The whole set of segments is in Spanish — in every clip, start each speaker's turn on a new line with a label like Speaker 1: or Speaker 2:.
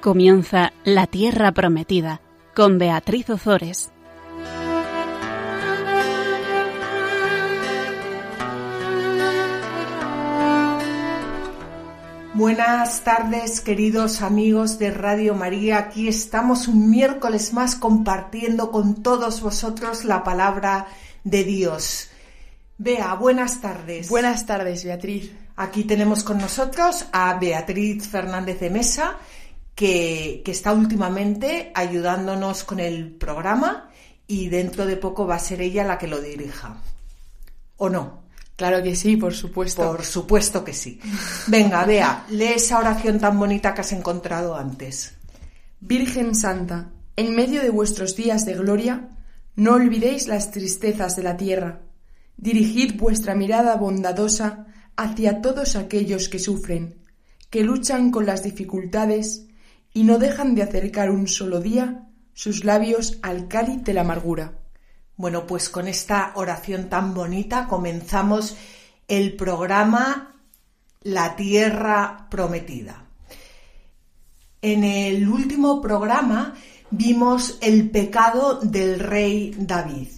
Speaker 1: Comienza La Tierra Prometida con Beatriz Ozores.
Speaker 2: Buenas tardes, queridos amigos de Radio María. Aquí estamos un miércoles más compartiendo con todos vosotros la palabra de Dios. Bea, buenas tardes.
Speaker 3: Buenas tardes, Beatriz.
Speaker 2: Aquí tenemos con nosotros a Beatriz Fernández de Mesa, que, que está últimamente ayudándonos con el programa y dentro de poco va a ser ella la que lo dirija. ¿O no?
Speaker 3: Claro que sí, por supuesto.
Speaker 2: Por supuesto que sí. Venga, Bea, lee esa oración tan bonita que has encontrado antes.
Speaker 3: Virgen Santa, en medio de vuestros días de gloria, no olvidéis las tristezas de la tierra. Dirigid vuestra mirada bondadosa hacia todos aquellos que sufren, que luchan con las dificultades y no dejan de acercar un solo día sus labios al cáliz de la amargura.
Speaker 2: Bueno, pues con esta oración tan bonita comenzamos el programa La Tierra Prometida. En el último programa vimos el pecado del rey David.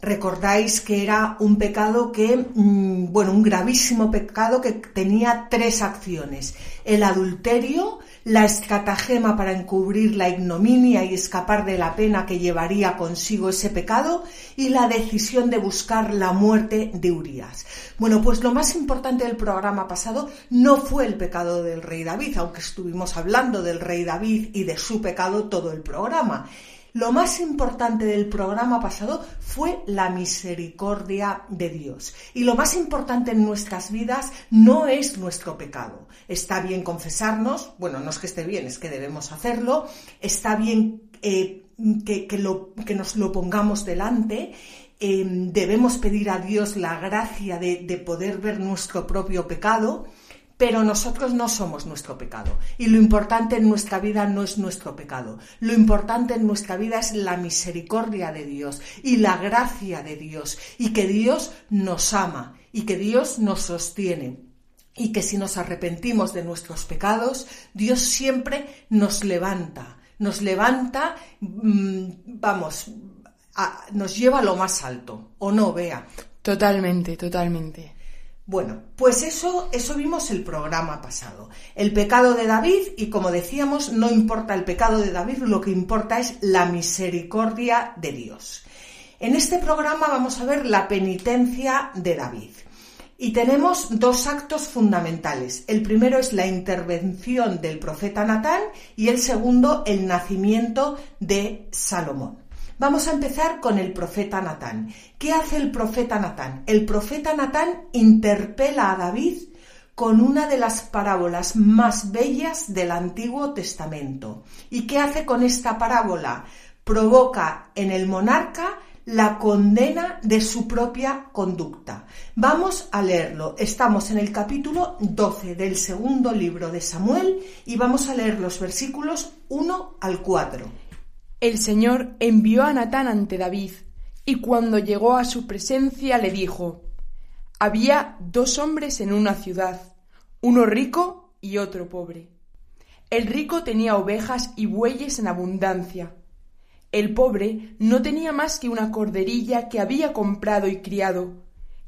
Speaker 2: Recordáis que era un pecado que, mm, bueno, un gravísimo pecado que tenía tres acciones. El adulterio, la estratagema para encubrir la ignominia y escapar de la pena que llevaría consigo ese pecado y la decisión de buscar la muerte de Urias. Bueno, pues lo más importante del programa pasado no fue el pecado del rey David, aunque estuvimos hablando del rey David y de su pecado todo el programa. Lo más importante del programa pasado fue la misericordia de Dios. Y lo más importante en nuestras vidas no es nuestro pecado. Está bien confesarnos, bueno, no es que esté bien, es que debemos hacerlo. Está bien eh, que, nos lo pongamos delante. Eh, debemos pedir a Dios la gracia de poder ver nuestro propio pecado pero nosotros no somos nuestro pecado. Y lo importante en nuestra vida no es nuestro pecado. Lo importante en nuestra vida es la misericordia de Dios y la gracia de Dios. Y que Dios nos ama y que Dios nos sostiene. Y que si nos arrepentimos de nuestros pecados, Dios siempre nos levanta. Nos levanta, mmm, vamos, nos lleva a lo más alto. ¿O no, Vea?
Speaker 3: Totalmente, totalmente.
Speaker 2: Bueno, pues eso, eso vimos el programa pasado. El pecado de David, y como decíamos, no importa el pecado de David, lo que importa es la misericordia de Dios. En este programa vamos a ver la penitencia de David. Y tenemos dos actos fundamentales. El primero es la intervención del profeta Natán y el segundo el nacimiento de Salomón. Vamos a empezar con el profeta Natán. ¿Qué hace el profeta Natán? El profeta Natán interpela a David con una de las parábolas más bellas del Antiguo Testamento. ¿Y qué hace con esta parábola? Provoca en el monarca la condena de su propia conducta. Vamos a leerlo. Estamos en el capítulo 12 del segundo libro de Samuel y vamos a leer los versículos 1 al 4.
Speaker 3: El Señor envió a Natán ante David, y cuando llegó a su presencia le dijo Había dos hombres en una ciudad, uno rico y otro pobre. El rico tenía ovejas y bueyes en abundancia. El pobre no tenía más que una corderilla que había comprado y criado.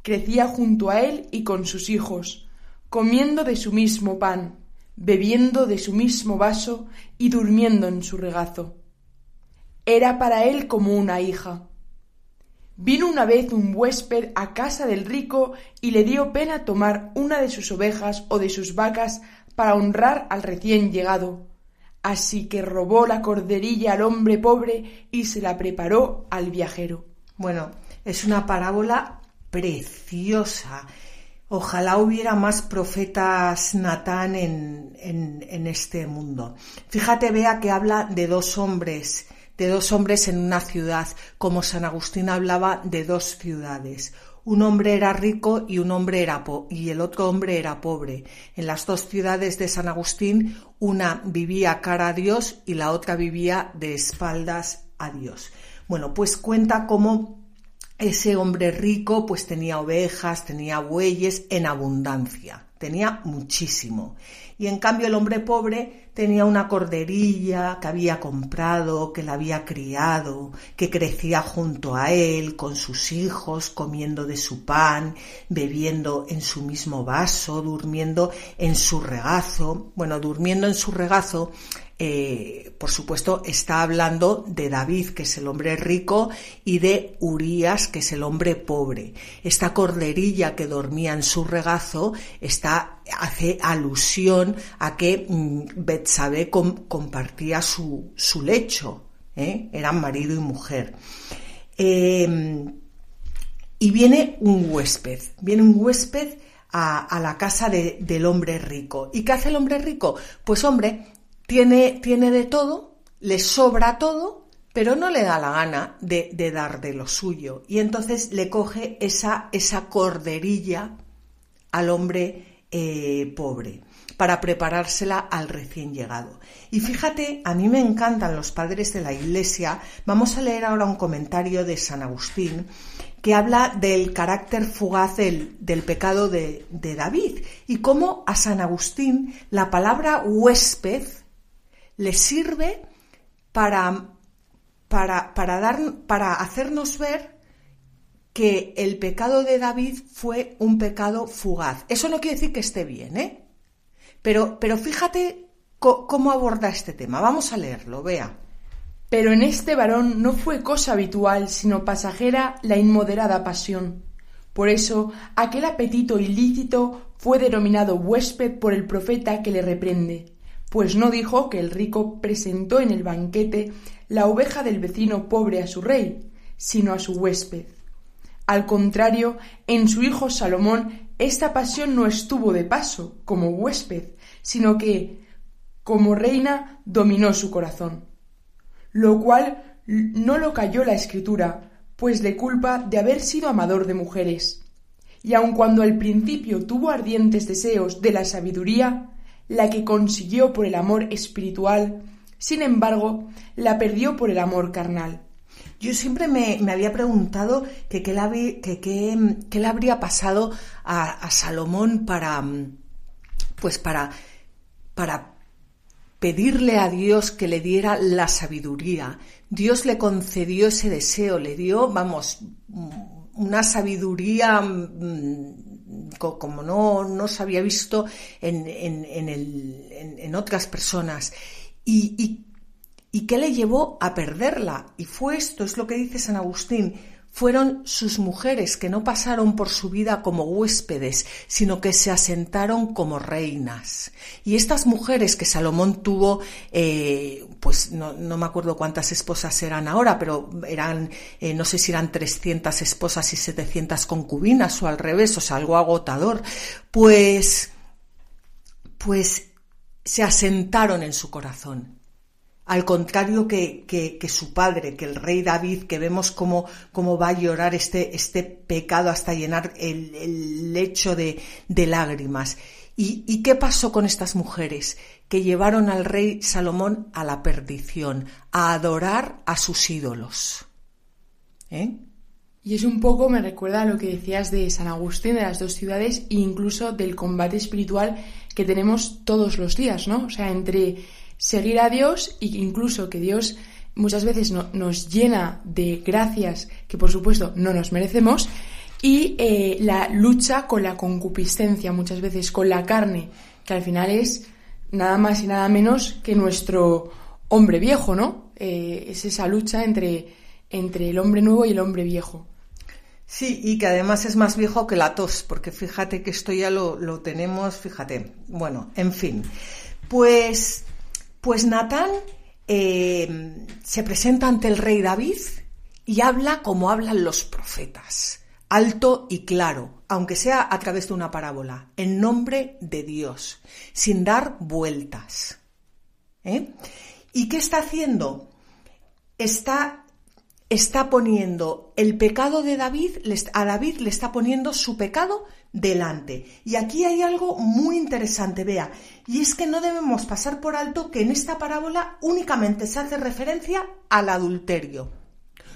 Speaker 3: Crecía junto a él y con sus hijos, comiendo de su mismo pan, bebiendo de su mismo vaso y durmiendo en su regazo era para él como una hija. Vino una vez un huésped a casa del rico y le dio pena tomar una de sus ovejas o de sus vacas para honrar al recién llegado. Así que robó la corderilla al hombre pobre y se la preparó al viajero.
Speaker 2: Bueno, es una parábola preciosa. Ojalá hubiera más profetas Natán en, en, en este mundo. Fíjate, vea que habla de dos hombres de dos hombres en una ciudad, como San Agustín hablaba de dos ciudades. Un hombre era rico y un hombre era y el otro hombre era pobre. En las dos ciudades de San Agustín, una vivía cara a Dios y la otra vivía de espaldas a Dios. Bueno, pues cuenta cómo ese hombre rico pues tenía ovejas, tenía bueyes en abundancia, tenía muchísimo. Y en cambio el hombre pobre tenía una corderilla que había comprado, que la había criado, que crecía junto a él, con sus hijos, comiendo de su pan, bebiendo en su mismo vaso, durmiendo en su regazo. Bueno, durmiendo en su regazo eh, por supuesto, está hablando de David, que es el hombre rico, y de Urías, que es el hombre pobre. Esta corderilla que dormía en su regazo está, hace alusión a que mm, Betsabé compartía su, su lecho, ¿eh? eran marido y mujer. Em, y viene un huésped, viene un huésped a, la casa del hombre rico. ¿Y qué hace el hombre rico? Pues hombre, tiene, tiene de todo, le sobra todo, pero no le da la gana de, dar de lo suyo. Y entonces le coge esa, esa corderilla al hombre eh, pobre para preparársela al recién llegado. Y fíjate, a mí me encantan los padres de la Iglesia. Vamos a leer ahora un comentario de San Agustín que habla del carácter fugaz del, pecado de, de David y cómo a San Agustín la palabra huésped le sirve para, para, para, dar, para hacernos ver que el pecado de David fue un pecado fugaz. Eso no quiere decir que esté bien, ¿eh? Pero, pero fíjate cómo aborda este tema. Vamos a leerlo, vea.
Speaker 3: Pero en este varón no fue cosa habitual, sino pasajera la inmoderada pasión. Por eso aquel apetito ilícito fue denominado huésped por el profeta que le reprende pues no dijo que el rico presentó en el banquete la oveja del vecino pobre a su rey, sino a su huésped. Al contrario, en su hijo Salomón esta pasión no estuvo de paso como huésped, sino que, como reina, dominó su corazón. Lo cual no lo cayó la escritura, pues le culpa de haber sido amador de mujeres. Y aun cuando al principio tuvo ardientes deseos de la sabiduría, la que consiguió por el amor espiritual, sin embargo, la perdió por el amor carnal.
Speaker 2: Yo siempre me, había preguntado qué le, habría pasado a, Salomón para, pues para, para pedirle a Dios que le diera la sabiduría. Dios le concedió ese deseo, le dio, vamos, una sabiduría mm, como no, no se había visto en, en, en, otras personas. Y, y, ¿Y qué le llevó a perderla? Y fue esto, es lo que dice San Agustín, fueron sus mujeres que no pasaron por su vida como huéspedes, sino que se asentaron como reinas. Y estas mujeres que Salomón tuvo, eh, pues no, me acuerdo cuántas esposas eran ahora, pero eran, eh, no sé si eran 300 esposas y 700 concubinas o al revés, o sea, algo agotador, pues, pues se asentaron en su corazón al contrario que, su padre, que el rey David, que vemos cómo, cómo va a llorar este, este pecado hasta llenar el, lecho de, lágrimas. ¿Y, qué pasó con estas mujeres? Que llevaron al rey Salomón a la perdición, a adorar a sus ídolos.
Speaker 3: ¿Eh? Y es un poco, me recuerda a lo que decías de San Agustín, de las dos ciudades, e incluso del combate espiritual que tenemos todos los días, ¿no? O sea, entre seguir a Dios e incluso que Dios muchas veces nos llena de gracias que por supuesto no nos merecemos y eh, la lucha con la concupiscencia muchas veces con la carne que al final es nada más y nada menos que nuestro hombre viejo no eh, es esa lucha entre entre el hombre nuevo y el hombre viejo
Speaker 2: Sí, y que además es más viejo que la tos, porque fíjate que esto ya lo, lo tenemos, fíjate. Bueno, en fin. Pues pues Natán eh, se presenta ante el rey David y habla como hablan los profetas, alto y claro, aunque sea a través de una parábola, en nombre de Dios, sin dar vueltas. ¿Eh? ¿Y qué está haciendo? Está, está poniendo el pecado de David, a David le está poniendo su pecado delante. Y aquí hay algo muy interesante, vea, y es que no debemos pasar por alto que en esta parábola únicamente se hace referencia al adulterio.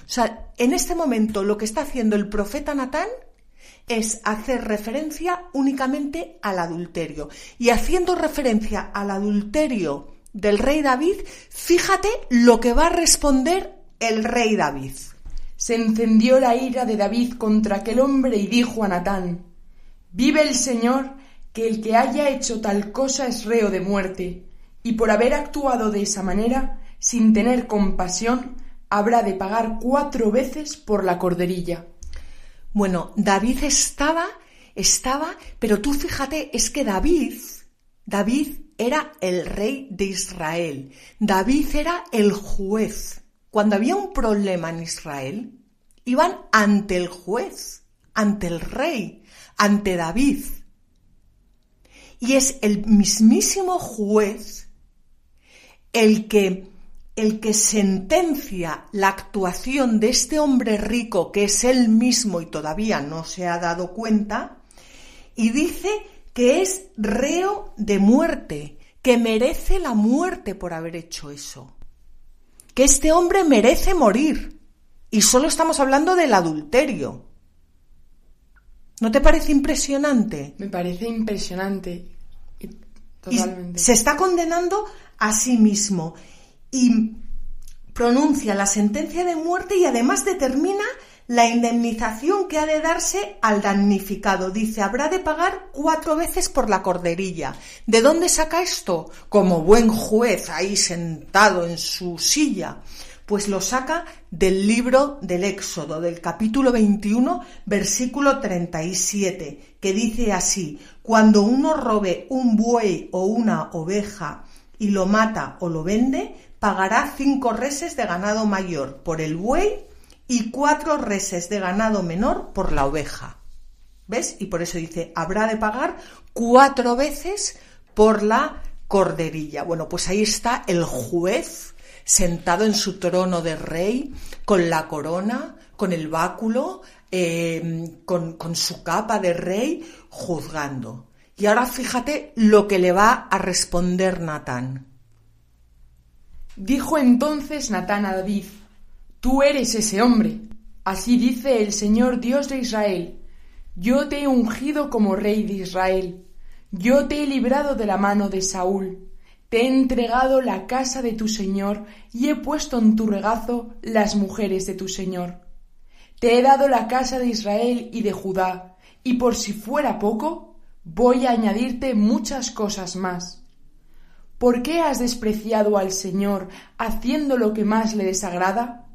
Speaker 2: O sea, en este momento lo que está haciendo el profeta Natán es hacer referencia únicamente al adulterio. Y haciendo referencia al adulterio del rey David, fíjate lo que va a responder el rey David.
Speaker 3: Se encendió la ira de David contra aquel hombre y dijo a Natán, Vive el Señor, que el que haya hecho tal cosa es reo de muerte, y por haber actuado de esa manera, sin tener compasión, habrá de pagar cuatro veces por la corderilla.
Speaker 2: Bueno, David estaba, estaba, pero tú fíjate, es que David, David era el rey de Israel. David era el juez. Cuando había un problema en Israel, iban ante el juez, ante el rey, ante David. Y es el mismísimo juez el que el que sentencia la actuación de este hombre rico, que es él mismo y todavía no se ha dado cuenta, y dice que es reo de muerte, que merece la muerte por haber hecho eso, que este hombre merece morir. Y solo estamos hablando del adulterio. ¿No te parece impresionante?
Speaker 3: Me parece impresionante.
Speaker 2: Totalmente. se está condenando a sí mismo y pronuncia la sentencia de muerte y además determina la indemnización que ha de darse al damnificado. Dice, habrá de pagar cuatro veces por la corderilla. ¿De dónde saca esto? Como buen juez ahí sentado en su silla. Pues lo saca del libro del Éxodo, del capítulo 21, versículo 37, que dice así, cuando uno robe un buey o una oveja y lo mata o lo vende, pagará cinco reses de ganado mayor por el buey y cuatro reses de ganado menor por la oveja. ¿Ves? Y por eso dice, habrá de pagar cuatro veces por la corderilla. Bueno, pues ahí está el juez sentado en su trono de rey, con la corona, con el báculo, em, con, con su capa de rey, juzgando. Y ahora fíjate lo que le va a responder Natán.
Speaker 3: Dijo entonces Natán a David, Tú eres ese hombre. Así dice el Señor Dios de Israel. Yo te he ungido como rey de Israel. Yo te he librado de la mano de Saúl. Te he entregado la casa de tu Señor y he puesto en tu regazo las mujeres de tu Señor. Te he dado la casa de Israel y de Judá, y por si fuera poco, voy a añadirte muchas cosas más. ¿Por qué has despreciado al Señor haciendo lo que más le desagrada?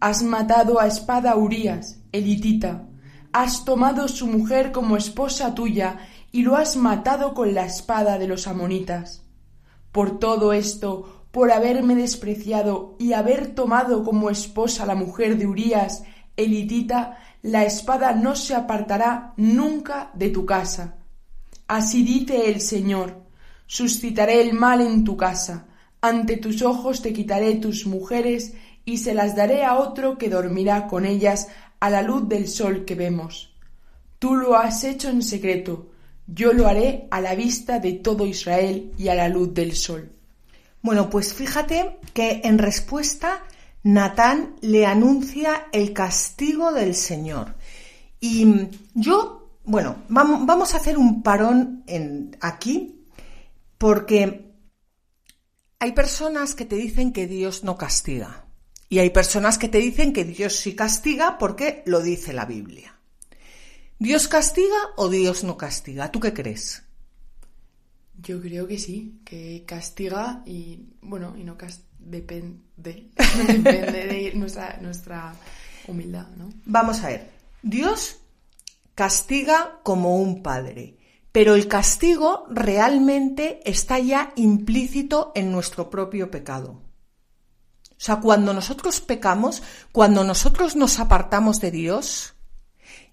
Speaker 3: Has matado a espada a Urías, elitita, has tomado su mujer como esposa tuya y lo has matado con la espada de los amonitas. Por todo esto, por haberme despreciado y haber tomado como esposa la mujer de Urías, elitita, la espada no se apartará nunca de tu casa. Así dice el Señor, suscitaré el mal en tu casa, ante tus ojos te quitaré tus mujeres y se las daré a otro que dormirá con ellas a la luz del sol que vemos. Tú lo has hecho en secreto, yo lo haré a la vista de todo Israel y a la luz del sol.
Speaker 2: Bueno, pues fíjate que en respuesta Natán le anuncia el castigo del Señor. Y yo, bueno, vamos a hacer un parón en, aquí porque hay personas que te dicen que Dios no castiga. Y hay personas que te dicen que Dios sí castiga porque lo dice la Biblia. ¿Dios castiga o Dios no castiga? ¿Tú qué crees?
Speaker 3: Yo creo que sí, que castiga y, bueno, y no castiga, depende, depende de nuestra, nuestra humildad, ¿no?
Speaker 2: Vamos a ver, Dios castiga como un padre pero el castigo realmente está ya implícito en nuestro propio pecado. O sea, cuando nosotros pecamos, cuando nosotros nos apartamos de Dios,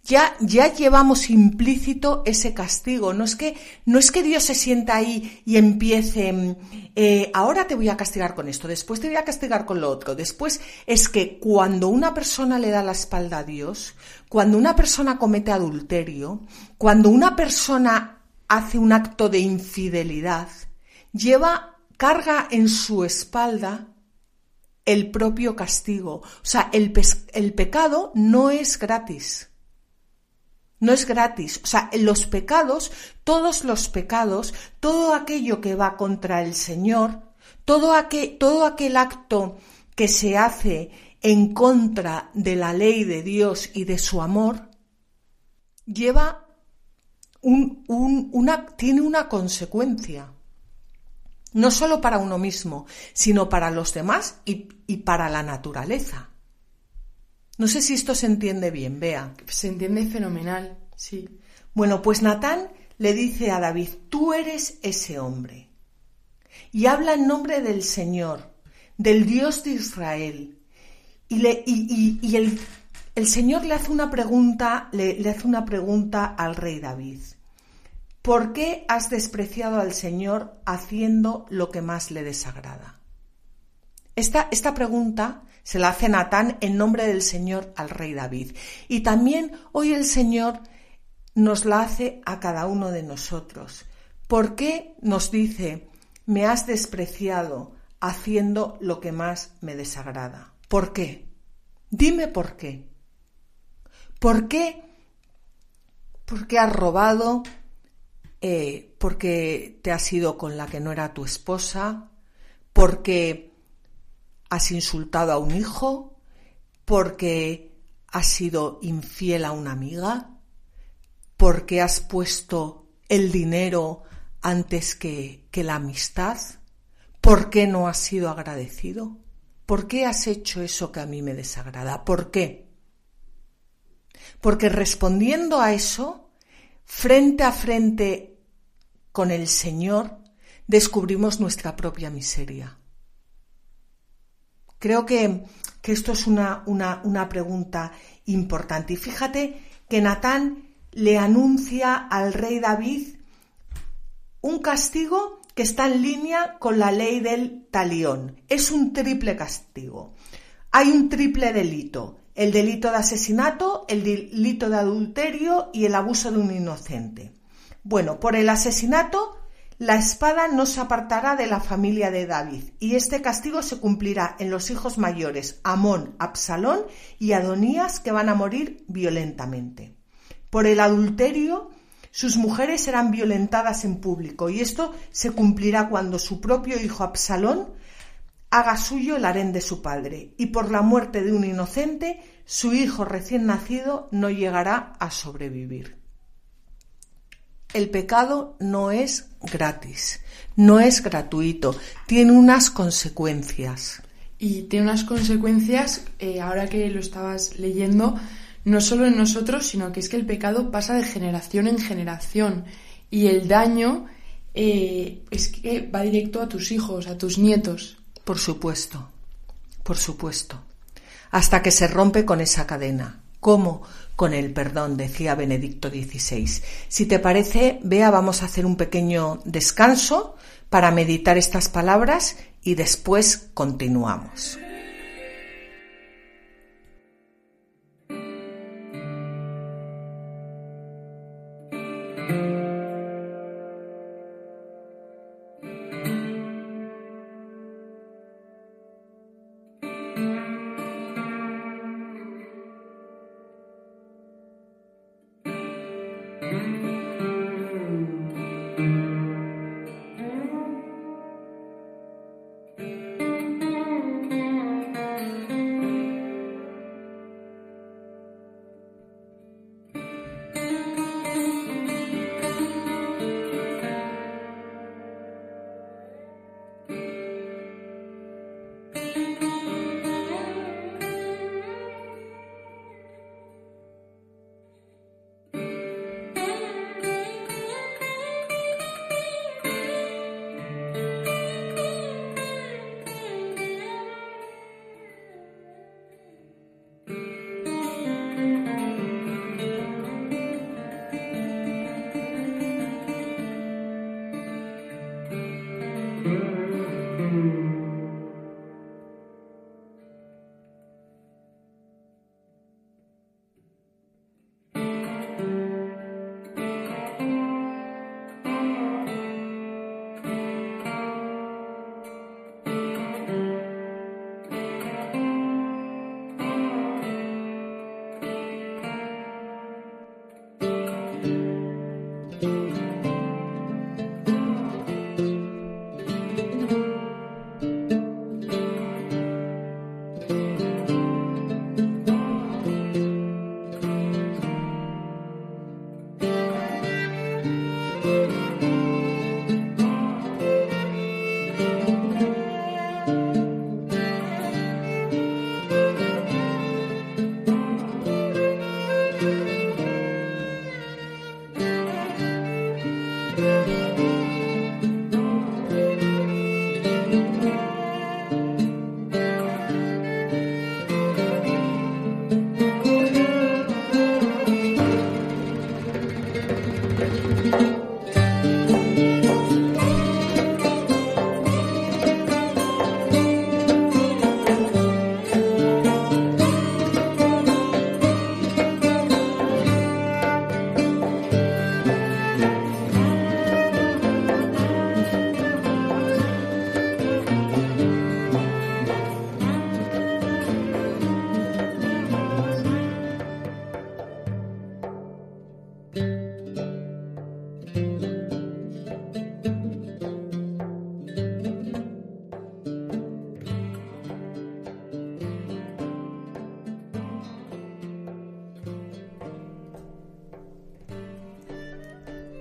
Speaker 2: ya, ya llevamos implícito ese castigo. No es que, no es que Dios se sienta ahí y empiece, mm, eh, ahora te voy a castigar con esto, después te voy a castigar con lo otro. Después es que cuando una persona le da la espalda a Dios, cuando una persona comete adulterio, cuando una persona hace un acto de infidelidad, lleva, carga en su espalda el propio castigo. O sea, el, el pecado no es gratis. No es gratis. O sea, los pecados, todos los pecados, todo aquello que va contra el Señor, todo aquel, acto que se hace en contra de la ley de Dios y de su amor, lleva un, una, tiene una consecuencia. No solo para uno mismo, sino para los demás y para la naturaleza. No sé si esto se entiende bien, vea.
Speaker 3: Se entiende fenomenal, sí.
Speaker 2: Bueno, pues Natán le dice a David, tú eres ese hombre. Y habla en nombre del Señor, del Dios de Israel. Y, le, y, y, el, el, Señor le hace una pregunta, le, le hace una pregunta al rey David. ¿Por qué has despreciado al Señor haciendo lo que más le desagrada? Esta, pregunta se la hace Natán en nombre del Señor al rey David. Y también hoy el Señor nos la hace a cada uno de nosotros. ¿Por qué nos dice, me has despreciado haciendo lo que más me desagrada? ¿Por qué? Dime por qué. ¿Por qué? Porque has robado, eh, porque te has ido con la que no era tu esposa, porque has insultado a un hijo, porque has sido infiel a una amiga, porque has puesto el dinero antes que, que la amistad, ¿por qué no has sido agradecido? ¿Por qué has hecho eso que a mí me desagrada? ¿Por qué? Porque respondiendo a eso, frente a frente con el Señor, descubrimos nuestra propia miseria. Creo que, esto es una, una, una pregunta importante. Y fíjate que Natán le anuncia al rey David un castigo que está en línea con la ley del talión. Es un triple castigo. Hay un triple delito. El delito de asesinato, el delito de adulterio y el abuso de un inocente. Bueno, por el asesinato la espada no se apartará de la familia de David, y este castigo se cumplirá en los hijos mayores, Amón, Absalón y Adonías, que van a morir violentamente. Por el adulterio, sus mujeres serán violentadas en público, y esto se cumplirá cuando su propio hijo Absalón haga suyo el harén de su padre, y por la muerte de un inocente, su hijo recién nacido no llegará a sobrevivir. El pecado no es gratis, no es gratuito, tiene unas consecuencias.
Speaker 3: Y tiene unas consecuencias, eh, ahora que lo estabas leyendo, no solo en nosotros, sino que es que el pecado pasa de generación en generación y el daño eh, es que va directo a tus hijos, a tus nietos.
Speaker 2: Por supuesto, por supuesto, hasta que se rompe con esa cadena. ¿Cómo? Con el perdón, decía Benedicto XVI. Si te parece, vea, vamos a hacer un pequeño descanso para meditar estas palabras y después continuamos.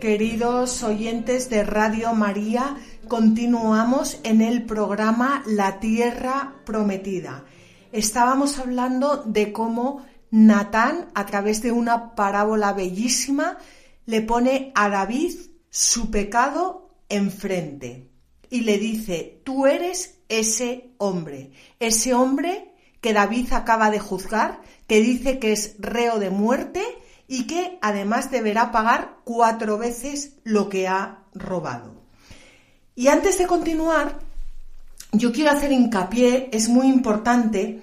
Speaker 2: Queridos oyentes de Radio María, continuamos en el programa La Tierra Prometida. Estábamos hablando de cómo Natán, a través de una parábola bellísima, le pone a David su pecado enfrente y le dice, tú eres ese hombre, ese hombre que David acaba de juzgar, que dice que es reo de muerte y que además deberá pagar cuatro veces lo que ha robado. Y antes de continuar, yo quiero hacer hincapié, es muy importante,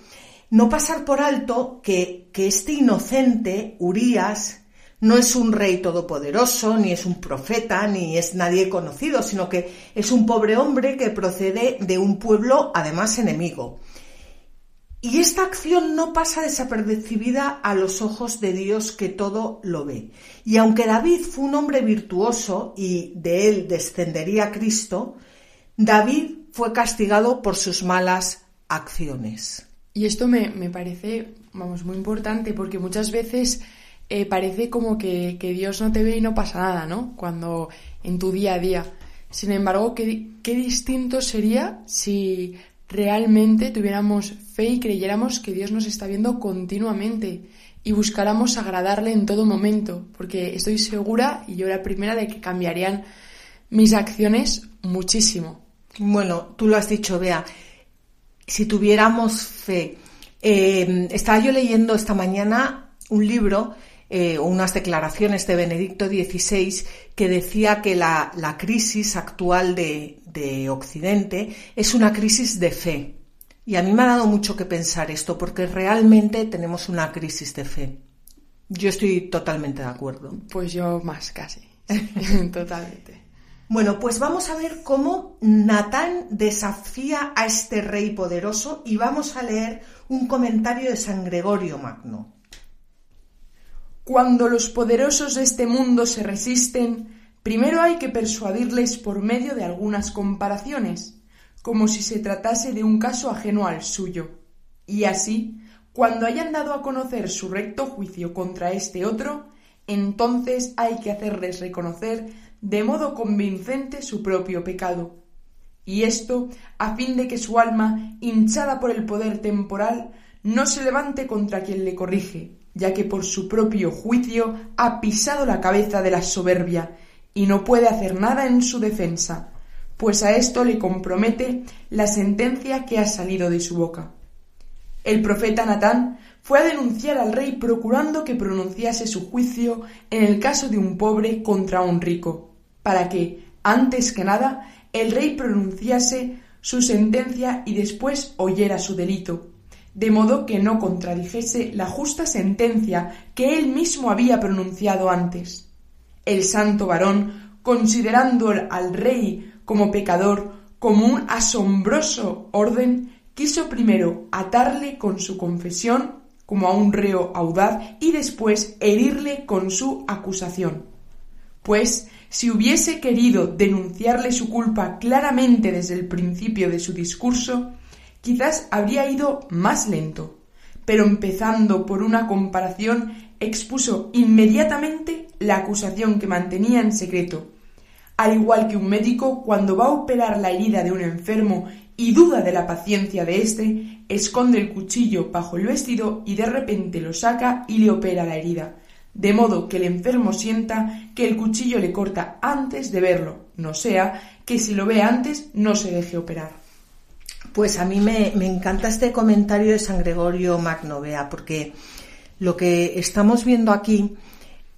Speaker 2: no pasar por alto que, que este inocente, Urias, no es un rey todopoderoso, ni es un profeta, ni es nadie conocido, sino que es un pobre hombre que procede de un pueblo además enemigo. Y esta acción no pasa desapercibida a los ojos de Dios que todo lo ve. Y aunque David fue un hombre virtuoso y de él descendería Cristo, David fue castigado por sus malas acciones.
Speaker 3: Y esto me, parece, vamos, muy importante porque muchas veces eh, parece como que, Dios no te ve y no pasa nada, ¿no? Cuando en tu día a día. Sin embargo, qué, qué distinto sería si realmente tuviéramos fe y creyéramos que Dios nos está viendo continuamente y buscáramos agradarle en todo momento, porque estoy segura, y yo la primera, de que cambiarían mis acciones muchísimo.
Speaker 2: Bueno, tú lo has dicho, Bea, si tuviéramos fe. Eh, estaba yo leyendo esta mañana un libro eh, unas declaraciones de Benedicto XVI que decía que la, crisis actual de, de Occidente es una crisis de fe. Y a mí me ha dado mucho que pensar esto porque realmente tenemos una crisis de fe. Yo estoy totalmente de acuerdo.
Speaker 3: Pues yo más casi. totalmente.
Speaker 2: Bueno, pues vamos a ver cómo Natán desafía a este rey poderoso y vamos a leer un comentario de San Gregorio Magno.
Speaker 3: Cuando los poderosos de este mundo se resisten, primero hay que persuadirles por medio de algunas comparaciones, como si se tratase de un caso ajeno al suyo. Y así, cuando hayan dado a conocer su recto juicio contra este otro, entonces hay que hacerles reconocer de modo convincente su propio pecado. Y esto a fin de que su alma, hinchada por el poder temporal, no se levante contra quien le corrige, ya que por su propio juicio ha pisado la cabeza de la soberbia y no puede hacer nada en su defensa, pues a esto le compromete la sentencia que ha salido de su boca. El profeta Natán fue a denunciar al rey procurando que pronunciase su juicio en el caso de un pobre contra un rico, para que, antes que nada, el rey pronunciase su sentencia y después oyera su delito, de modo que no contradijese la justa sentencia que él mismo había pronunciado antes. El santo varón, considerando al rey como pecador, como un asombroso orden, quiso primero atarle con su confesión como a un reo audaz y después herirle con su acusación. Pues si hubiese querido denunciarle su culpa claramente desde el principio de su discurso, quizás habría ido más lento, pero empezando por una comparación expuso inmediatamente la acusación que mantenía en secreto, Al igual que un médico, cuando va a operar la herida de un enfermo y duda de la paciencia de éste, esconde el cuchillo bajo el vestido y de repente lo saca y le opera la herida, de modo que el enfermo sienta que el cuchillo le corta antes de verlo, no sea que si lo ve antes no se deje operar.
Speaker 2: Pues a mí me, encanta este comentario de San Gregorio Magnovea, porque lo que estamos viendo aquí,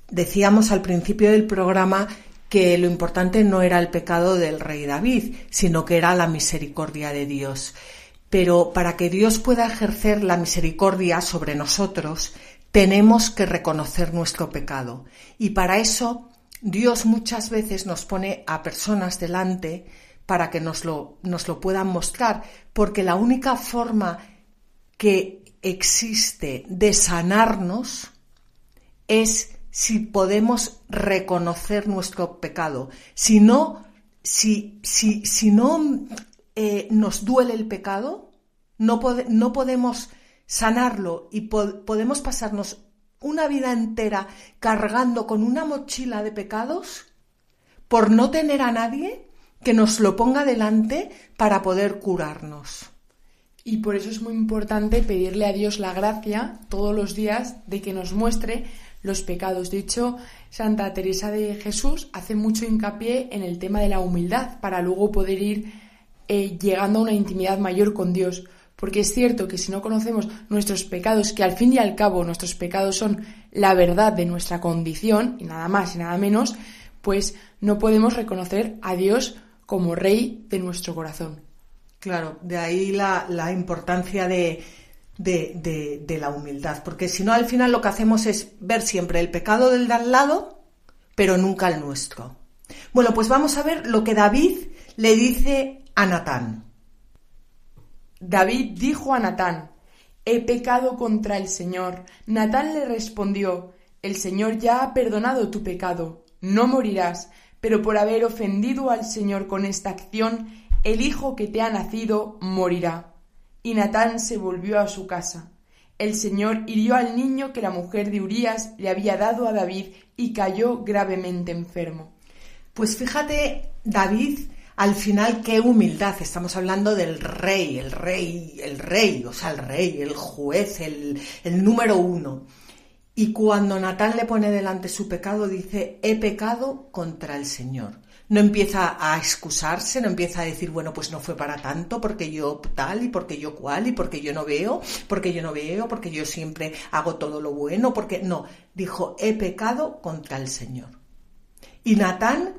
Speaker 2: decíamos al principio del programa que lo importante no era el pecado del rey David, sino que era la misericordia de Dios. Pero para que Dios pueda ejercer la misericordia sobre nosotros, tenemos que reconocer nuestro pecado. Y para eso Dios muchas veces nos pone a personas delante para que nos lo, nos lo puedan mostrar, porque la única forma que existe de sanarnos es si podemos reconocer nuestro pecado. Si no, si, si, si no eh, nos duele el pecado, no, no podemos sanarlo y podemos pasarnos una vida entera cargando con una mochila de pecados por no tener a nadie que nos lo ponga delante para poder curarnos.
Speaker 3: Y por eso es muy importante pedirle a Dios la gracia todos los días de que nos muestre los pecados. De hecho, Santa Teresa de Jesús hace mucho hincapié en el tema de la humildad para luego poder ir eh, llegando a una intimidad mayor con Dios. Porque es cierto que si no conocemos nuestros pecados, que al fin y al cabo nuestros pecados son la verdad de nuestra condición, y nada más y nada menos, pues no podemos reconocer a Dios como Rey de nuestro corazón.
Speaker 2: Claro, de ahí la, la importancia de, de, la humildad, porque si no al final lo que hacemos es ver siempre el pecado del de al lado, pero nunca el nuestro. Bueno, pues vamos a ver lo que David le dice a Natán.
Speaker 3: David dijo a Natán, He pecado contra el Señor. Natán le respondió, El Señor ya ha perdonado tu pecado, no morirás, pero por haber ofendido al Señor con esta acción, el hijo que te ha nacido morirá. Y Natán se volvió a su casa. El Señor hirió al niño que la mujer de Urías le había dado a David y cayó gravemente enfermo.
Speaker 2: Pues fíjate, David, al final qué humildad. Estamos hablando del rey, el rey, el rey, o sea, el rey, el juez, el, el número uno. Y cuando Natán le pone delante su pecado, dice, he pecado contra el Señor no empieza a excusarse, no empieza a decir, bueno, pues no fue para tanto, porque yo tal y porque yo cual y porque yo no veo, porque yo no veo, porque yo siempre hago todo lo bueno, porque no, dijo, he pecado contra el Señor. Y Natán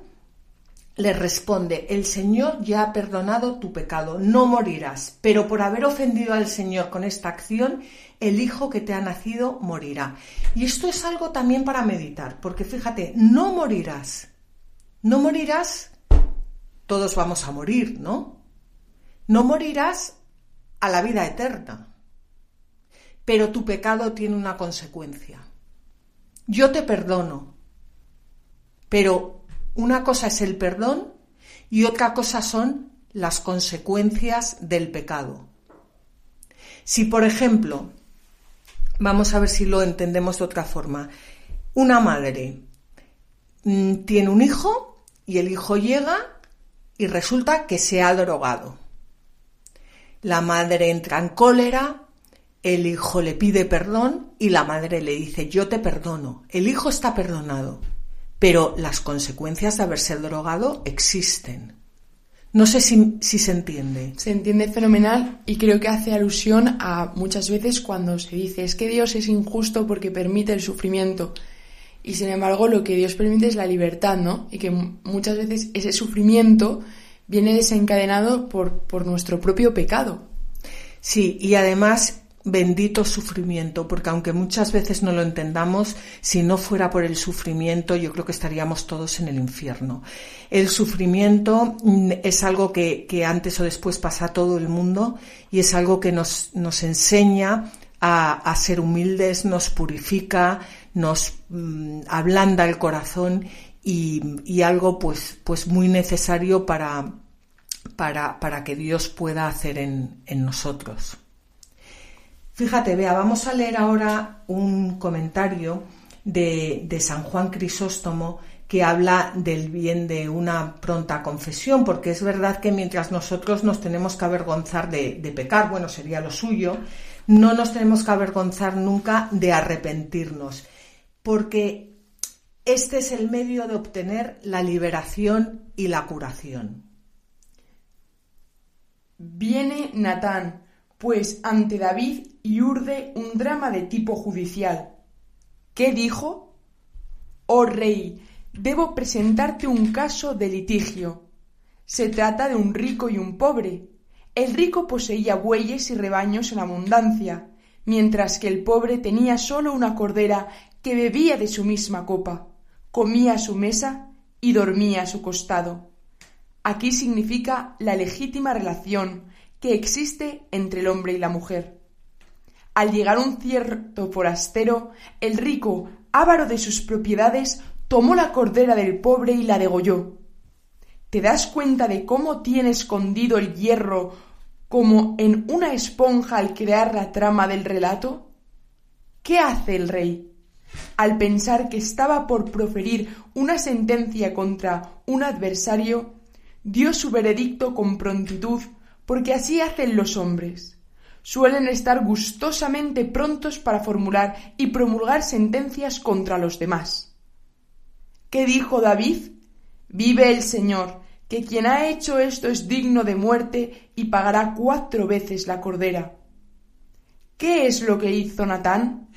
Speaker 2: le responde, el Señor ya ha perdonado tu pecado, no morirás, pero por haber ofendido al Señor con esta acción, el hijo que te ha nacido morirá. Y esto es algo también para meditar, porque fíjate, no morirás, no morirás, todos vamos a morir, ¿no? No morirás a la vida eterna, pero tu pecado tiene una consecuencia. Yo te perdono, pero una cosa es el perdón y otra cosa son las consecuencias del pecado. Si, por ejemplo, vamos a ver si lo entendemos de otra forma, una madre mm, tiene un hijo y el hijo llega y resulta que se ha drogado. La madre entra en cólera, el hijo le pide perdón y la madre le dice yo te perdono. El hijo está perdonado, pero las consecuencias de haberse drogado existen. No sé si, si, se entiende.
Speaker 3: Se entiende fenomenal y creo que hace alusión a muchas veces cuando se dice es que Dios es injusto porque permite el sufrimiento. Y sin embargo, lo que Dios permite es la libertad, ¿no? Y que muchas veces ese sufrimiento viene desencadenado por, por nuestro propio pecado.
Speaker 2: Sí, y además bendito sufrimiento, porque aunque muchas veces no lo entendamos, si no fuera por el sufrimiento, yo creo que estaríamos todos en el infierno. El sufrimiento mm, es algo que, que antes o después pasa a todo el mundo y es algo que nos, nos enseña a, a ser humildes, nos purifica, nos mm, ablanda el corazón y, algo pues, pues muy necesario para, para, para que Dios pueda hacer en, en nosotros. Fíjate, vea, vamos a leer ahora un comentario de, de, San Juan Crisóstomo que habla del bien de una pronta confesión, porque es verdad que mientras nosotros nos tenemos que avergonzar de, de pecar, bueno, sería lo suyo, no nos tenemos que avergonzar nunca de arrepentirnos, porque este es el medio de obtener la liberación y la curación.
Speaker 3: Viene Natán, pues ante David y urde un drama de tipo judicial. ¿Qué dijo? Oh rey, debo presentarte un caso de litigio. Se trata de un rico y un pobre. El rico poseía bueyes y rebaños en abundancia, mientras que el pobre tenía sólo una cordera que bebía de su misma copa comía a su mesa y dormía a su costado. Aquí significa la legítima relación que existe entre el hombre y la mujer. Al llegar un cierto forastero, el rico, avaro de sus propiedades, tomó la cordera del pobre y la degolló. ¿Te das cuenta de cómo tiene escondido el hierro como en una esponja al crear la trama del relato? ¿Qué hace el rey? al pensar que estaba por proferir una sentencia contra un adversario, dio su veredicto con prontitud, porque así hacen los hombres. Suelen estar gustosamente prontos para formular y promulgar sentencias contra los demás. ¿Qué dijo David? Vive el Señor, que quien ha hecho esto es digno de muerte y pagará cuatro veces la cordera. ¿Qué es lo que hizo Natán?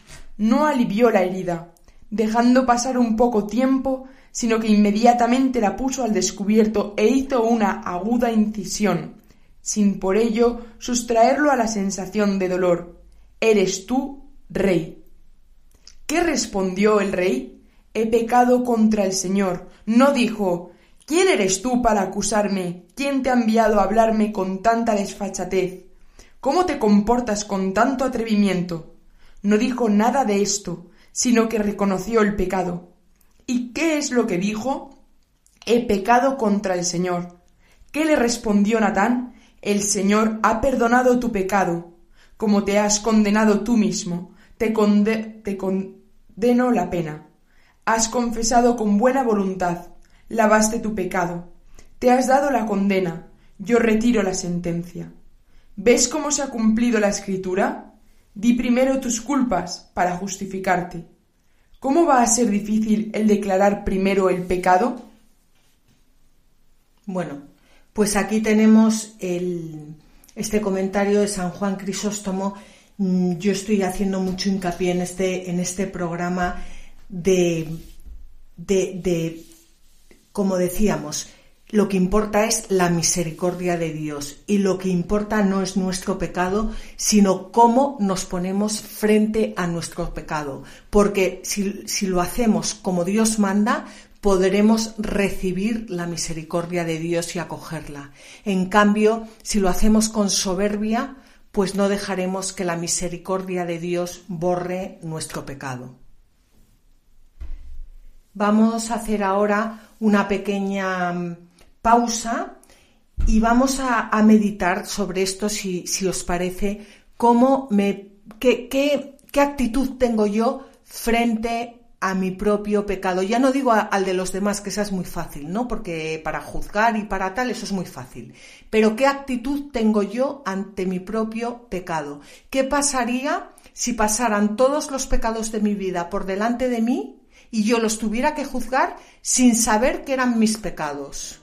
Speaker 3: no alivió la herida, dejando pasar un poco tiempo, sino que inmediatamente la puso al descubierto e hizo una aguda incisión, sin por ello sustraerlo a la sensación de dolor. Eres tú, rey. ¿Qué respondió el rey? He pecado contra el Señor. No dijo ¿Quién eres tú para acusarme? ¿Quién te ha enviado a hablarme con tanta desfachatez? ¿Cómo te comportas con tanto atrevimiento? no dijo nada de esto, sino que reconoció el pecado. ¿Y qué es lo que dijo? He pecado contra el Señor. ¿Qué le respondió Natán? El Señor ha perdonado tu pecado, como te has condenado tú mismo, te, te condeno la pena. Has confesado con buena voluntad, lavaste tu pecado, te has dado la condena, yo retiro la sentencia. ¿Ves cómo se ha cumplido la escritura? Di primero tus culpas para justificarte. ¿Cómo va a ser difícil el declarar primero el pecado?
Speaker 2: Bueno, pues aquí tenemos el, este comentario de San Juan Crisóstomo. Mm, yo estoy haciendo mucho hincapié en este, en este programa de, de, de como decíamos, lo que importa es la misericordia de Dios y lo que importa no es nuestro pecado, sino cómo nos ponemos frente a nuestro pecado. Porque si, si, lo hacemos como Dios manda, podremos recibir la misericordia de Dios y acogerla. En cambio, si lo hacemos con soberbia, pues no dejaremos que la misericordia de Dios borre nuestro pecado. Vamos a hacer ahora una pequeña pausa y vamos a, meditar sobre esto, si, os parece, cómo me, qué, qué, actitud tengo yo frente a mi propio pecado. Ya no digo al de los demás, que esa es muy fácil, ¿no? Porque para juzgar y para tal, eso es muy fácil. Pero ¿qué actitud tengo yo ante mi propio pecado? ¿Qué pasaría si pasaran todos los pecados de mi vida por delante de mí y yo los tuviera que juzgar sin saber que eran mis pecados?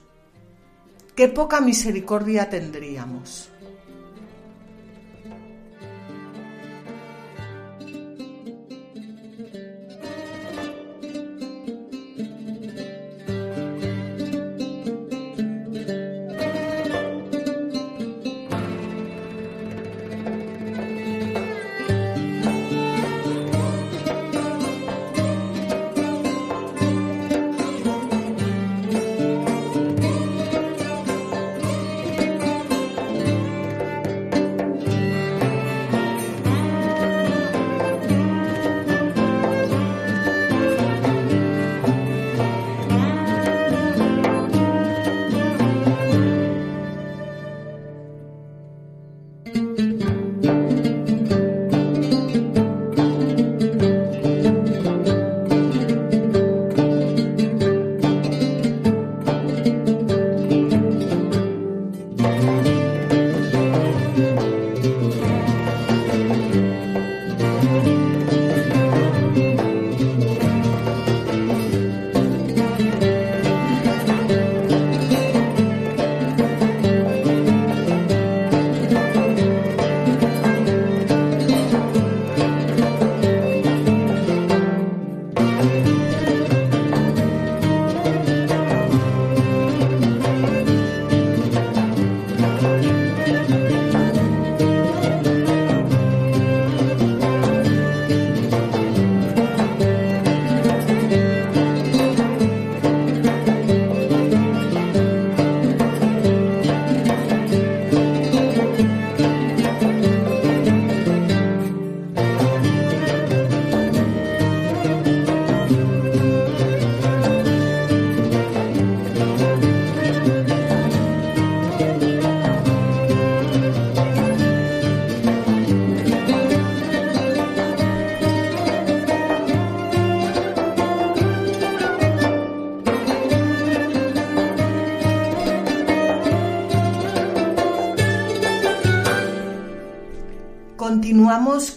Speaker 2: qué poca misericordia tendríamos.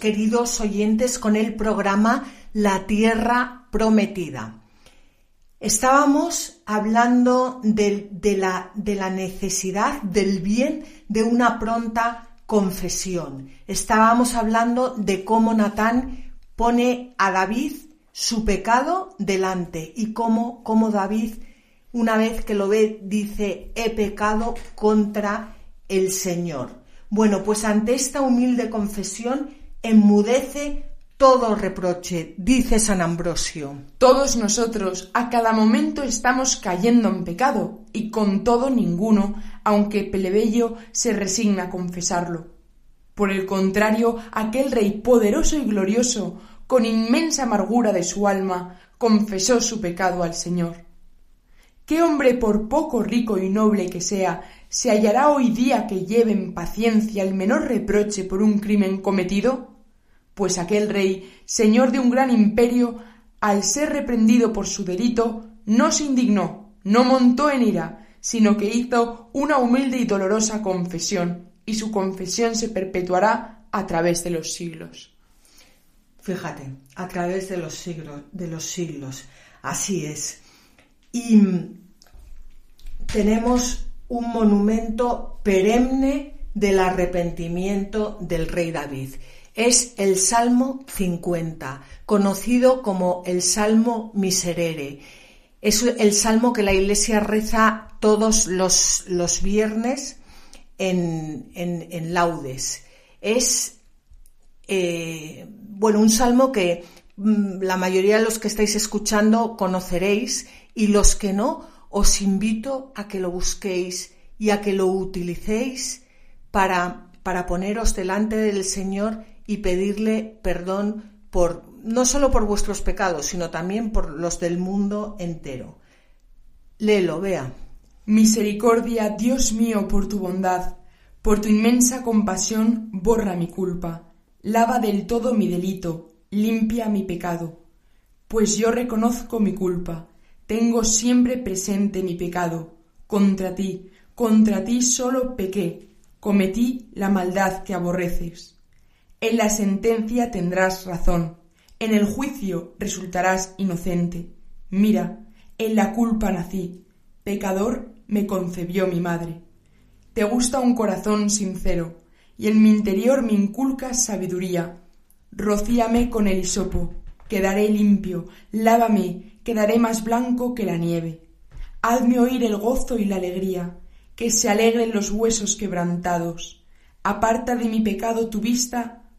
Speaker 2: Queridos oyentes, con el programa La Tierra Prometida. Estábamos hablando de, la, necesidad del bien de una pronta confesión. Estábamos hablando de cómo Natán pone a David su pecado delante y cómo, cómo David, una vez que lo ve, dice, he pecado contra el Señor. Bueno, pues ante esta humilde confesión enmudece todo reproche, dice San Ambrosio.
Speaker 3: Todos nosotros a cada momento estamos cayendo en pecado, y con todo ninguno, aunque plebeyo, se resigna a confesarlo. Por el contrario, aquel rey poderoso y glorioso, con inmensa amargura de su alma, confesó su pecado al Señor. ¿Qué hombre, por poco rico y noble que sea, se hallará hoy día que lleve en paciencia el menor reproche por un crimen cometido? Pues aquel rey, señor de un gran imperio, al ser reprendido por su delito, no se indignó, no montó en ira, sino que hizo una humilde y dolorosa confesión, y su confesión se perpetuará a través de los siglos.
Speaker 2: Fíjate, a través de los siglos, de los siglos. Así es. Y tenemos un monumento perenne del arrepentimiento del rey David. Es el Salmo 50, conocido como el Salmo Miserere. Es el salmo que la Iglesia reza todos los, los viernes en, en, laudes. Es eh, bueno, un salmo que mm, la mayoría de los que estáis escuchando conoceréis y los que no, os invito a que lo busquéis y a que lo utilicéis para, para poneros delante del Señor y pedirle perdón por no solo por vuestros pecados, sino también por los del mundo entero. Léelo, vea.
Speaker 3: Misericordia, Dios mío, por tu bondad, por tu inmensa compasión, borra mi culpa, lava del todo mi delito, limpia mi pecado. Pues yo reconozco mi culpa, tengo siempre presente mi pecado. Contra ti, contra ti solo pequé, cometí la maldad que aborreces. En la sentencia tendrás razón, en el juicio resultarás inocente. Mira, en la culpa nací, pecador me concebió mi madre. Te gusta un corazón sincero, y en mi interior me inculcas sabiduría. Rocíame con el hisopo, quedaré limpio, lávame, quedaré más blanco que la nieve. Hazme oír el gozo y la alegría, que se alegren los huesos quebrantados. Aparta de mi pecado tu vista,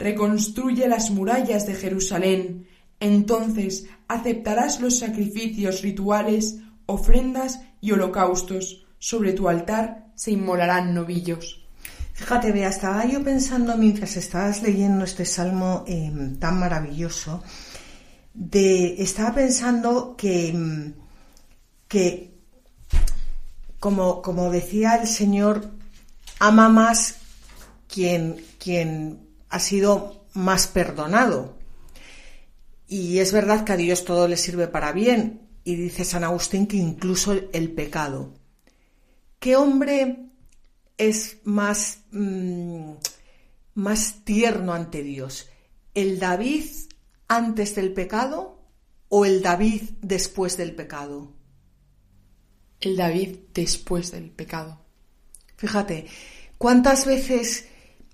Speaker 3: reconstruye las murallas de Jerusalén. Entonces aceptarás los sacrificios rituales, ofrendas y holocaustos. Sobre tu altar se inmolarán novillos.
Speaker 2: Fíjate, Bea, estaba yo pensando mientras estabas leyendo este salmo em, tan maravilloso, de, estaba pensando que em, que, como, como decía el Señor, ama más quien, quien ha sido más perdonado. Y es verdad que a Dios todo le sirve para bien. Y dice San Agustín que incluso el pecado. ¿Qué hombre es más, mm, más tierno ante Dios? ¿El David antes del pecado o el David después del pecado?
Speaker 3: el David después del pecado.
Speaker 2: Fíjate, ¿cuántas veces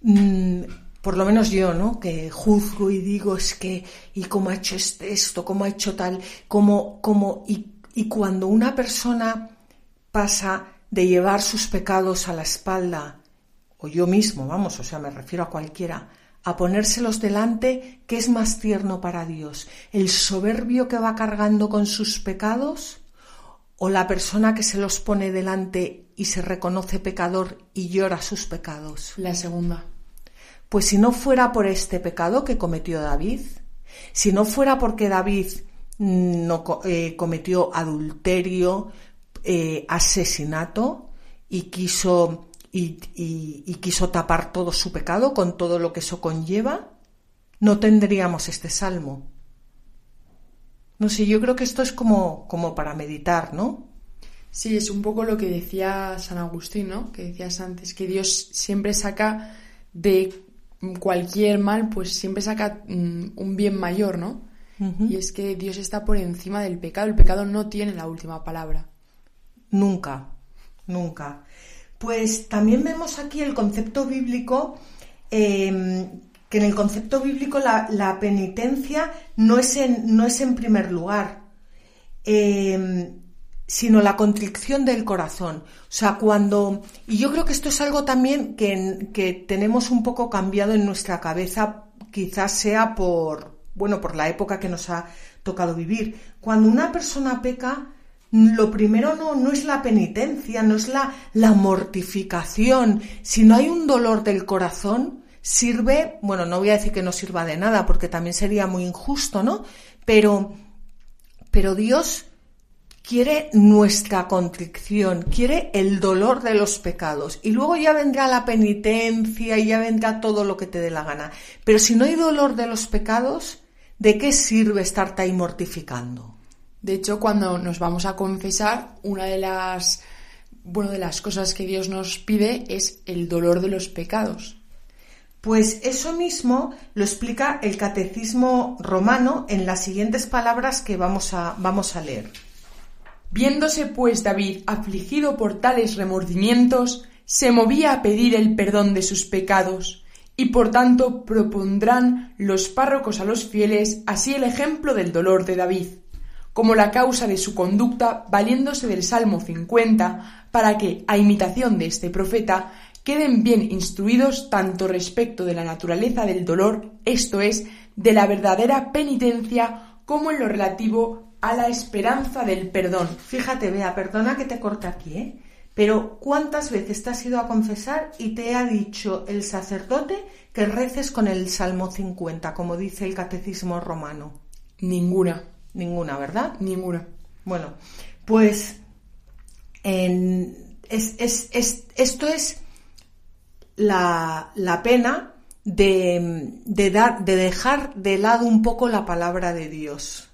Speaker 2: mm, por lo menos yo, ¿no? Que juzgo y digo, es que, y cómo ha hecho este, esto, cómo ha hecho tal, cómo, cómo, y, y cuando una persona pasa de llevar sus pecados a la espalda, o yo mismo, vamos, o sea, me refiero a cualquiera, a ponérselos delante, ¿qué es más tierno para Dios? ¿El soberbio que va cargando con sus pecados? ¿O la persona que se los pone delante y se reconoce pecador y llora sus pecados?
Speaker 3: La segunda.
Speaker 2: Pues si no fuera por este pecado que cometió David, si no fuera porque David mm, no eh, cometió adulterio, eh, asesinato y quiso y, quiso tapar todo su pecado con todo lo que eso conlleva, no tendríamos este salmo. No sé, yo creo que esto es como, como para meditar, ¿no?
Speaker 3: Sí, es un poco lo que decía San Agustín, ¿no? Que decías antes, que Dios siempre saca de cualquier mal, pues siempre saca mm, un bien mayor, ¿no? Y es que Dios está por encima del pecado. El pecado no tiene la última palabra.
Speaker 2: Nunca, nunca. Pues también vemos aquí el concepto bíblico, em, que en el concepto bíblico la, penitencia no es, en, no es en primer lugar, em, sino la contrición del corazón. O sea, cuando... Y yo creo que esto es algo también que, que tenemos un poco cambiado en nuestra cabeza, quizás sea por, bueno, por la época que nos ha tocado vivir. Cuando una persona peca, lo primero no, no es la penitencia, no es la, la mortificación. Si no hay un dolor del corazón, sirve, bueno, no voy a decir que no sirva de nada, porque también sería muy injusto, ¿no? Pero, pero Dios quiere nuestra contrición, quiere el dolor de los pecados. Y luego ya vendrá la penitencia y ya vendrá todo lo que te dé la gana. Pero si no hay dolor de los pecados, ¿de qué sirve estarte ahí mortificando?
Speaker 3: De hecho, cuando nos vamos a confesar, una de las, bueno, de las cosas que Dios nos pide es el dolor de los pecados.
Speaker 2: Pues eso mismo lo explica el catecismo romano en las siguientes palabras que vamos a, vamos a leer.
Speaker 3: Viéndose pues David afligido por tales remordimientos, se movía a pedir el perdón de sus pecados, y por tanto propondrán los párrocos a los fieles así el ejemplo del dolor de David como la causa de su conducta, valiéndose del Salmo 50, para que, a imitación de este profeta, queden bien instruidos tanto respecto de la naturaleza del dolor, esto es, de la verdadera penitencia, como en lo relativo a la esperanza del perdón.
Speaker 2: Fíjate, vea, perdona que te corte aquí, ¿eh? Pero ¿cuántas veces te has ido a confesar y te ha dicho el sacerdote que reces con el Salmo 50, como dice el Catecismo romano?
Speaker 3: Ninguna.
Speaker 2: Ninguna, ¿verdad?
Speaker 3: Ninguna.
Speaker 2: Bueno, pues esto es la, pena de, dar, de dejar de lado un poco la palabra de Dios.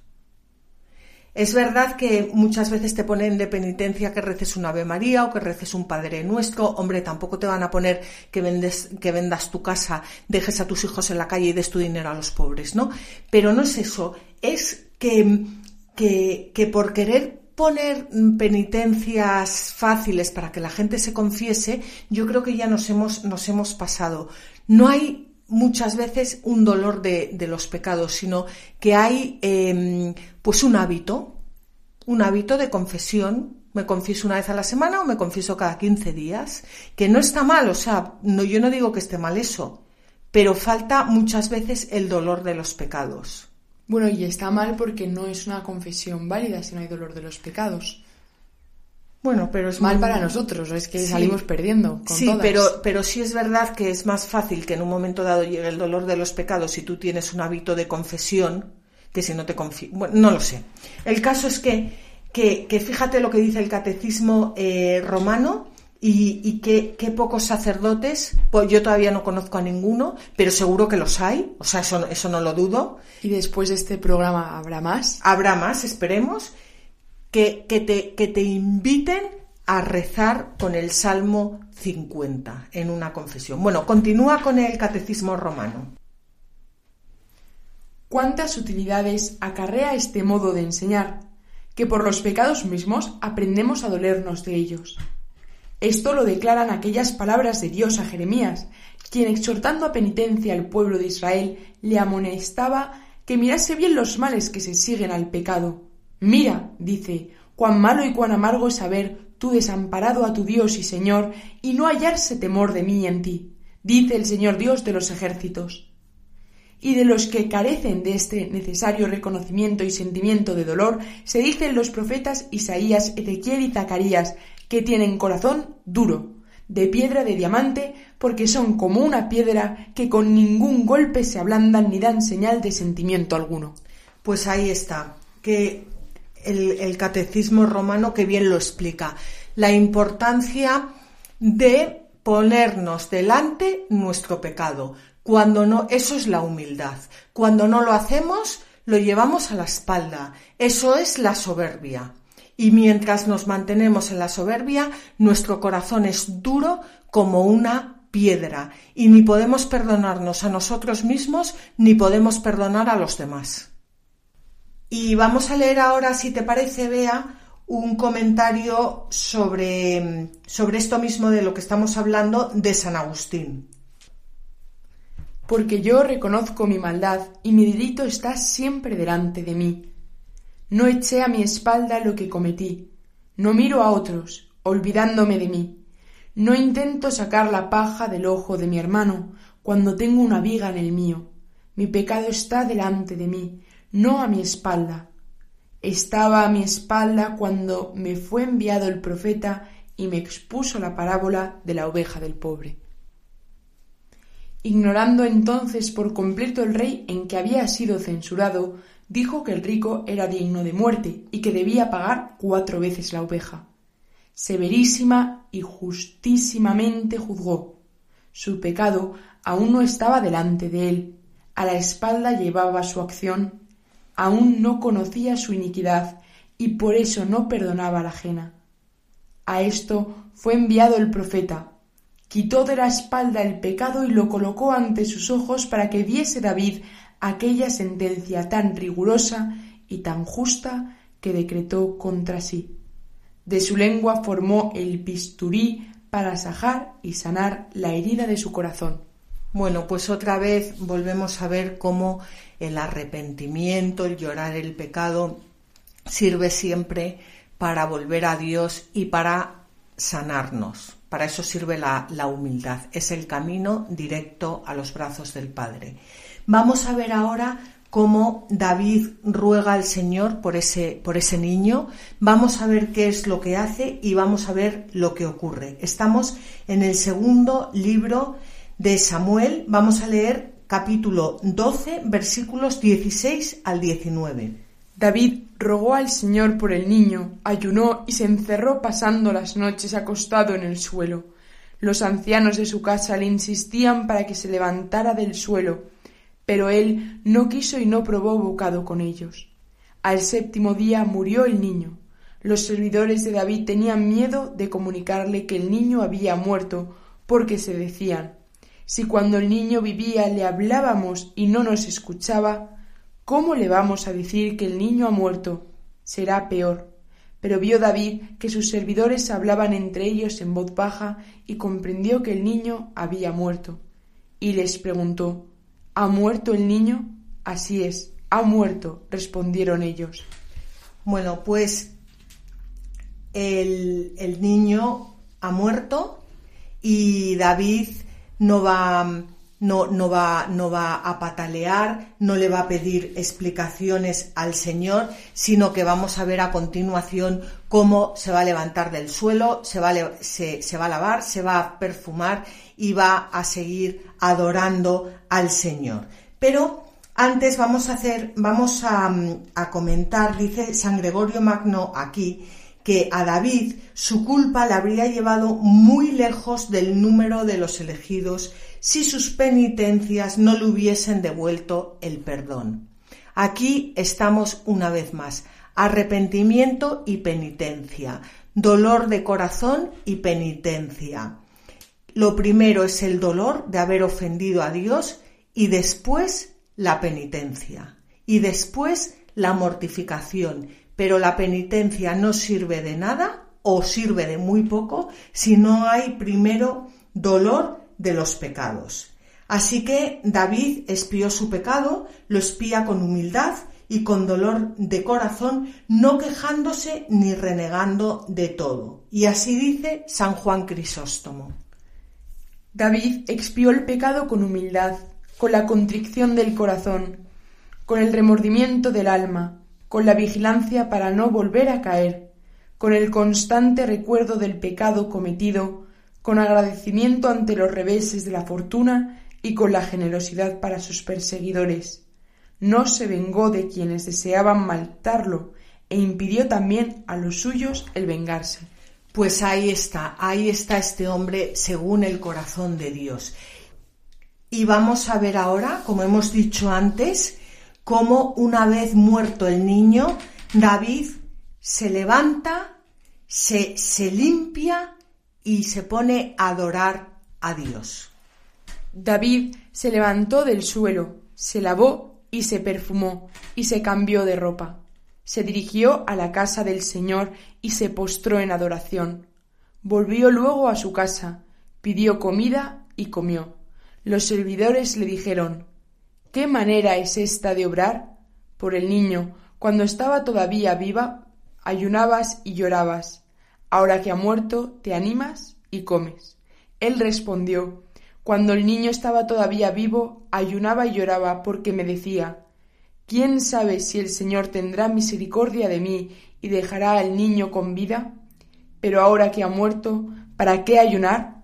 Speaker 2: Es verdad que muchas veces te ponen de penitencia que reces un Ave María o que reces un Padre Nuestro. Hombre, tampoco te van a poner que, vendes, que vendas tu casa, dejes a tus hijos en la calle y des tu dinero a los pobres, ¿no? Pero no es eso. Es que, que, por querer poner penitencias fáciles para que la gente se confiese, yo creo que ya nos hemos, nos hemos pasado. No hay muchas veces un dolor de, los pecados, sino que hay em, pues un hábito, un hábito de confesión. Me confieso una vez a la semana o me confieso cada 15 días, que no está mal, o sea, no, yo no digo que esté mal eso, pero falta muchas veces el dolor de los pecados.
Speaker 3: Bueno, y está mal porque no es una confesión válida si no hay dolor de los pecados.
Speaker 2: Bueno, pero es
Speaker 3: mal para nosotros, es que salimos perdiendo.
Speaker 2: sí, pero pero sí es verdad que es más fácil que en un momento dado llegue el dolor de los pecados si tú tienes un hábito de confesión que si no te confiesas. Bueno, no lo sé. El caso es que, que, fíjate lo que dice el catecismo eh, romano y, y qué, pocos sacerdotes, pues yo todavía no conozco a ninguno, pero seguro que los hay, o sea, eso, eso no lo dudo.
Speaker 3: ¿Y después de este programa habrá más?
Speaker 2: Habrá más, esperemos, que, te, que te inviten a rezar con el Salmo 50 en una confesión. Bueno, continúa con el Catecismo Romano.
Speaker 3: ¿Cuántas utilidades acarrea este modo de enseñar? Que por los pecados mismos aprendemos a dolernos de ellos. Esto lo declaran aquellas palabras de Dios a Jeremías, quien exhortando a penitencia al pueblo de Israel le amonestaba que mirase bien los males que se siguen al pecado. Mira, dice, cuán malo y cuán amargo es haber tú desamparado a tu Dios y Señor y no hallarse temor de mí en ti, dice el Señor Dios de los ejércitos y de los que carecen de este necesario reconocimiento y sentimiento de dolor, se dicen los profetas Isaías, Ezequiel y Zacarías, que tienen corazón duro, de piedra de diamante, porque son como una piedra que con ningún golpe se ablandan ni dan señal de sentimiento alguno.
Speaker 2: Pues ahí está, que el, catecismo romano que bien lo explica, la importancia de ponernos delante nuestro pecado, cuando no, eso es la humildad. Cuando no lo hacemos, lo llevamos a la espalda. Eso es la soberbia. Y mientras nos mantenemos en la soberbia, nuestro corazón es duro como una piedra y ni podemos perdonarnos a nosotros mismos ni podemos perdonar a los demás. Y vamos a leer ahora, si te parece, Bea, un comentario sobre, sobre esto mismo de lo que estamos hablando de San Agustín
Speaker 3: porque yo reconozco mi maldad y mi delito está siempre delante de mí. No eché a mi espalda lo que cometí, no miro a otros, olvidándome de mí. No intento sacar la paja del ojo de mi hermano cuando tengo una viga en el mío. Mi pecado está delante de mí, no a mi espalda. Estaba a mi espalda cuando me fue enviado el profeta y me expuso la parábola de la oveja del pobre. Ignorando entonces por completo el rey en que había sido censurado, dijo que el rico era digno de muerte y que debía pagar cuatro veces la oveja. Severísima y justísimamente juzgó. Su pecado aún no estaba delante de él, a la espalda llevaba su acción, aún no conocía su iniquidad y por eso no perdonaba la ajena. A esto fue enviado el profeta, quitó de la espalda el pecado y lo colocó ante sus ojos para que viese David aquella sentencia tan rigurosa y tan justa que decretó contra sí. De su lengua formó el bisturí para sajar y sanar la herida de su corazón.
Speaker 2: Bueno, pues otra vez volvemos a ver cómo el arrepentimiento, el llorar el pecado, sirve siempre para volver a Dios y para sanarnos. Para eso sirve la, humildad. Es el camino directo a los brazos del Padre. Vamos a ver ahora cómo David ruega al Señor por ese, por ese niño. Vamos a ver qué es lo que hace y vamos a ver lo que ocurre. Estamos en el segundo libro de Samuel. Vamos a leer capítulo 12, versículos 16 al 19.
Speaker 3: David rogó al Señor por el niño, ayunó y se encerró pasando las noches acostado en el suelo. Los ancianos de su casa le insistían para que se levantara del suelo, pero él no quiso y no probó bocado con ellos. Al séptimo día murió el niño. Los servidores de David tenían miedo de comunicarle que el niño había muerto, porque se decían si cuando el niño vivía le hablábamos y no nos escuchaba, ¿Cómo le vamos a decir que el niño ha muerto? Será peor. Pero vio David que sus servidores hablaban entre ellos en voz baja y comprendió que el niño había muerto. Y les preguntó ¿Ha muerto el niño? Así es, ha muerto, respondieron ellos.
Speaker 2: Bueno, pues el, el niño ha muerto y David no va no, no, va, no va a patalear, no le va a pedir explicaciones al Señor, sino que vamos a ver a continuación cómo se va a levantar del suelo, se va a, se, se va a lavar, se va a perfumar y va a seguir adorando al Señor. Pero antes vamos a hacer, vamos a, a comentar, dice San Gregorio Magno aquí, que a David su culpa le habría llevado muy lejos del número de los elegidos si sus penitencias no le hubiesen devuelto el perdón. Aquí estamos una vez más. Arrepentimiento y penitencia. Dolor de corazón y penitencia. Lo primero es el dolor de haber ofendido a Dios y después la penitencia. Y después la mortificación pero la penitencia no sirve de nada o sirve de muy poco si no hay primero dolor de los pecados. Así que David espió su pecado, lo espía con humildad y con dolor de corazón, no quejándose ni renegando de todo. Y así dice San Juan Crisóstomo.
Speaker 3: David expió el pecado con humildad, con la contrición del corazón, con el remordimiento del alma, con la vigilancia para no volver a caer, con el constante recuerdo del pecado cometido, con agradecimiento ante los reveses de la fortuna y con la generosidad para sus perseguidores. No se vengó de quienes deseaban maltarlo e impidió también a los suyos el vengarse.
Speaker 2: Pues ahí está, ahí está este hombre según el corazón de Dios. Y vamos a ver ahora, como hemos dicho antes, cómo una vez muerto el niño, David se levanta, se, se limpia y se pone a adorar a Dios.
Speaker 3: David se levantó del suelo, se lavó y se perfumó, y se cambió de ropa. Se dirigió a la casa del Señor y se postró en adoración. Volvió luego a su casa, pidió comida y comió. Los servidores le dijeron ¿Qué manera es esta de obrar? Por el niño, cuando estaba todavía viva, ayunabas y llorabas. Ahora que ha muerto, te animas y comes. Él respondió Cuando el niño estaba todavía vivo, ayunaba y lloraba porque me decía ¿Quién sabe si el Señor tendrá misericordia de mí y dejará al niño con vida? Pero ahora que ha muerto, ¿para qué ayunar?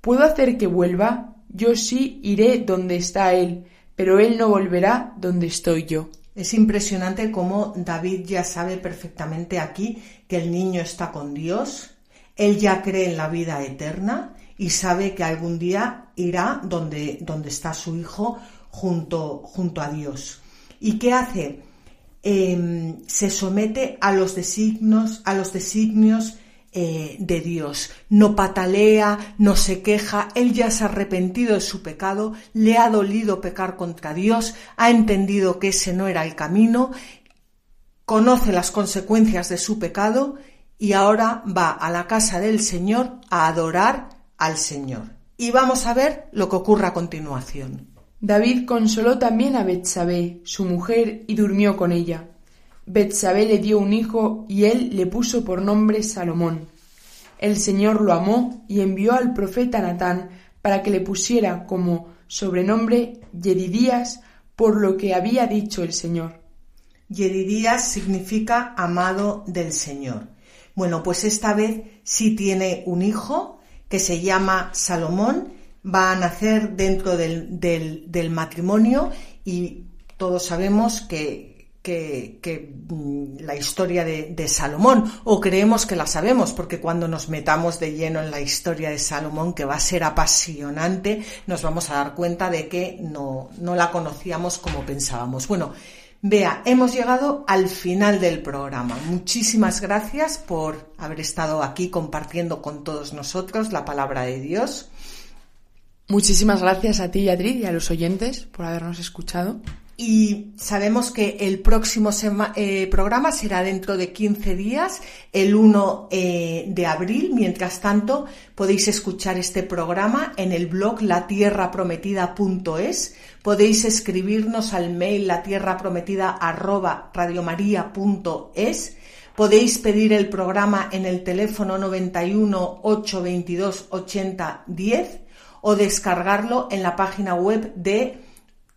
Speaker 3: ¿Puedo hacer que vuelva? Yo sí iré donde está él, pero él no volverá donde estoy yo.
Speaker 2: Es impresionante cómo David ya sabe perfectamente aquí que el niño está con Dios, él ya cree en la vida eterna y sabe que algún día irá donde, donde está su hijo junto, junto a Dios. ¿Y qué hace? Em, se somete a los designios, a los designios eh, de Dios. No patalea, no se queja, él ya se ha arrepentido de su pecado, le ha dolido pecar contra Dios, ha entendido que ese no era el camino, conoce las consecuencias de su pecado y ahora va a la casa del Señor a adorar al Señor. Y vamos a ver lo que ocurre a continuación.
Speaker 3: David consoló también a Betsabé, su mujer, y durmió con ella. Betsabé le dio un hijo y él le puso por nombre Salomón. El Señor lo amó y envió al profeta Natán para que le pusiera como sobrenombre Yeridías por lo que había dicho el Señor.
Speaker 2: Yeridías significa amado del Señor. Bueno, pues esta vez sí tiene un hijo que se llama Salomón va a nacer dentro del, del, matrimonio y todos sabemos que, que, mm, la historia de, Salomón, o creemos que la sabemos, porque cuando nos metamos de lleno en la historia de Salomón, que va a ser apasionante, nos vamos a dar cuenta de que no, no la conocíamos como pensábamos. Bueno, Vea, hemos llegado al final del programa. Muchísimas gracias por haber estado aquí compartiendo con todos nosotros la palabra de Dios.
Speaker 3: Muchísimas gracias a ti, Adrid, y a los oyentes por habernos escuchado.
Speaker 2: Y sabemos que el próximo eh, programa será dentro de 15 días, el 1 eh, de abril. Mientras tanto, podéis escuchar este programa en el blog latierraprometida.es. Podéis escribirnos al mail latierraprometida@radiomaria.es. Podéis pedir el programa en el teléfono 91 822 80 10 o descargarlo en la página web de